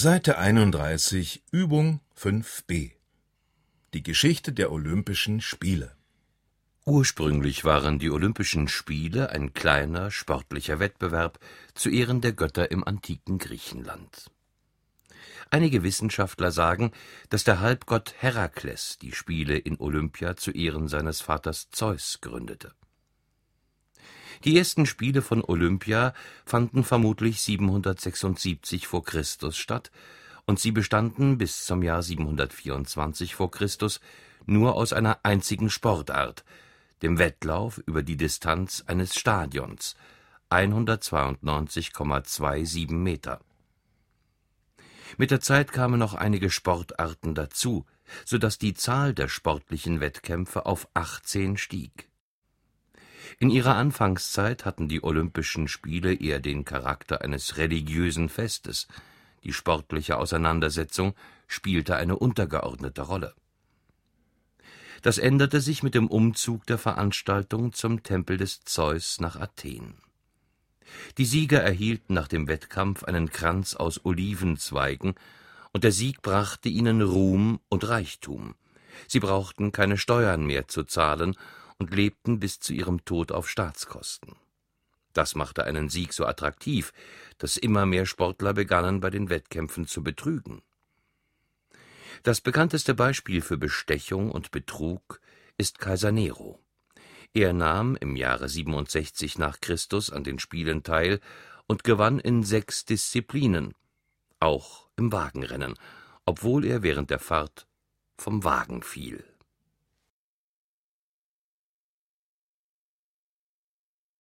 Seite 31, Übung 5b. Die Geschichte der Olympischen Spiele. Ursprünglich waren die Olympischen Spiele ein kleiner sportlicher Wettbewerb zu Ehren der Götter im antiken Griechenland. Einige Wissenschaftler sagen, dass der Halbgott Herakles die Spiele in Olympia zu Ehren seines Vaters Zeus gründete. Die ersten Spiele von Olympia fanden vermutlich 776 vor Christus statt, und sie bestanden bis zum Jahr 724 vor Christus nur aus einer einzigen Sportart, dem Wettlauf über die Distanz eines Stadions (192,27 Meter). Mit der Zeit kamen noch einige Sportarten dazu, so dass die Zahl der sportlichen Wettkämpfe auf 18 stieg in ihrer Anfangszeit hatten die Olympischen Spiele eher den Charakter eines religiösen Festes, die sportliche Auseinandersetzung spielte eine untergeordnete Rolle. Das änderte sich mit dem Umzug der Veranstaltung zum Tempel des Zeus nach Athen. Die Sieger erhielten nach dem Wettkampf einen Kranz aus Olivenzweigen, und der Sieg brachte ihnen Ruhm und Reichtum. Sie brauchten keine Steuern mehr zu zahlen und lebten bis zu ihrem Tod auf Staatskosten. Das machte einen Sieg so attraktiv, dass immer mehr Sportler begannen, bei den Wettkämpfen zu betrügen. Das bekannteste Beispiel für Bestechung und Betrug ist Kaiser Nero. Er nahm im Jahre 67 nach Christus an den Spielen teil und gewann in sechs Disziplinen, auch im Wagenrennen, obwohl er während der Fahrt vom Wagen fiel